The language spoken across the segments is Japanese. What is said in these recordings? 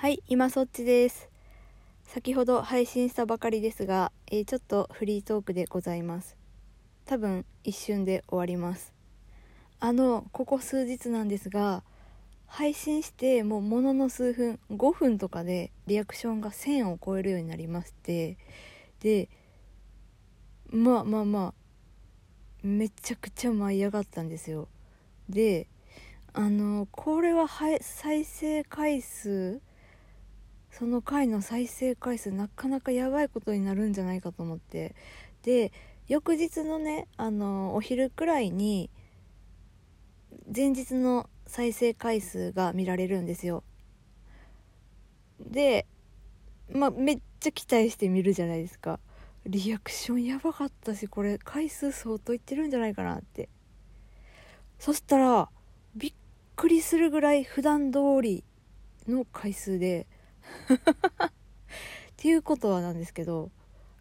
はい、今そっちです。先ほど配信したばかりですが、えーちょっとフリートークでございます。多分一瞬で終わります。あの、ここ数日なんですが、配信してもうものの数分、5分とかでリアクションが1000を超えるようになりまして、で、まあまあまあ、めちゃくちゃ舞い上がったんですよ。で、あの、これは再生回数その回の再生回数なかなかやばいことになるんじゃないかと思って。で翌日のねあのお昼くらいに前日の再生回数が見られるんですよ。でまあめっちゃ期待して見るじゃないですか。リアクションやばかったしこれ回数相当いってるんじゃないかなって。そしたらびっくりするぐらい普段通りの回数でっていうことはなんですけど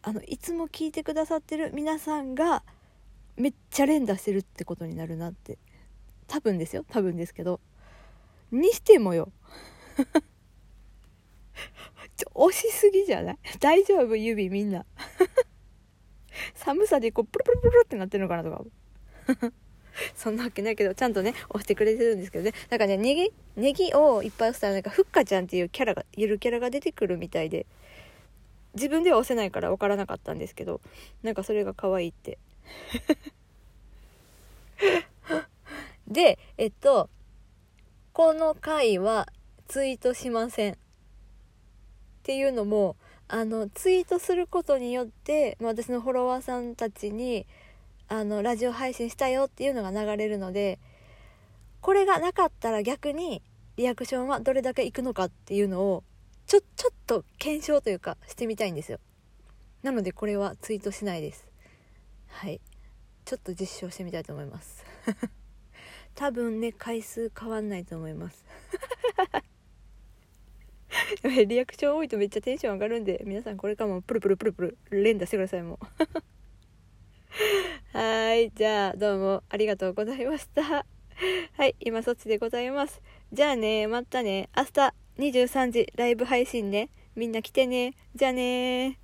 あのいつも聞いてくださってる皆さんがめっちゃ連打してるってことになるなって多分ですよ。多分ですけどにしてもよ。ちょ押しすぎじゃない？大丈夫？指みんな。寒さでこうプルプルプルってなってるのかなとか。そんなわけないけどちゃんとね押してくれてるんですけどね。なんかねネギネギをいっぱい押したらなんかふっかちゃんっていうキャラがゆるキャラが出てくるみたいで自分では押せないから分からなかったんですけどなんかそれが可愛いって。でえっとこの回はツイートしませんっていうのもあのツイートすることによって、まあ、私のフォロワーさんたちにあのラジオ配信したよっていうのが流れるのでこれがなかったら逆にリアクションはどれだけいくのかっていうのをちょちょっと検証というかしてみたいんですよ。なのでこれはツイートしないです。はい。ちょっと実証してみたいと思います。多分ね回数変わんないと思います。リアクション多いとめっちゃテンション上がるんで皆さんこれからもプルプルプルプル連打してくださいもう。はいじゃあどうもありがとうございました。はい今そっちでございます。じゃあねまたね明日23時ライブ配信ね。みんな来てねじゃあね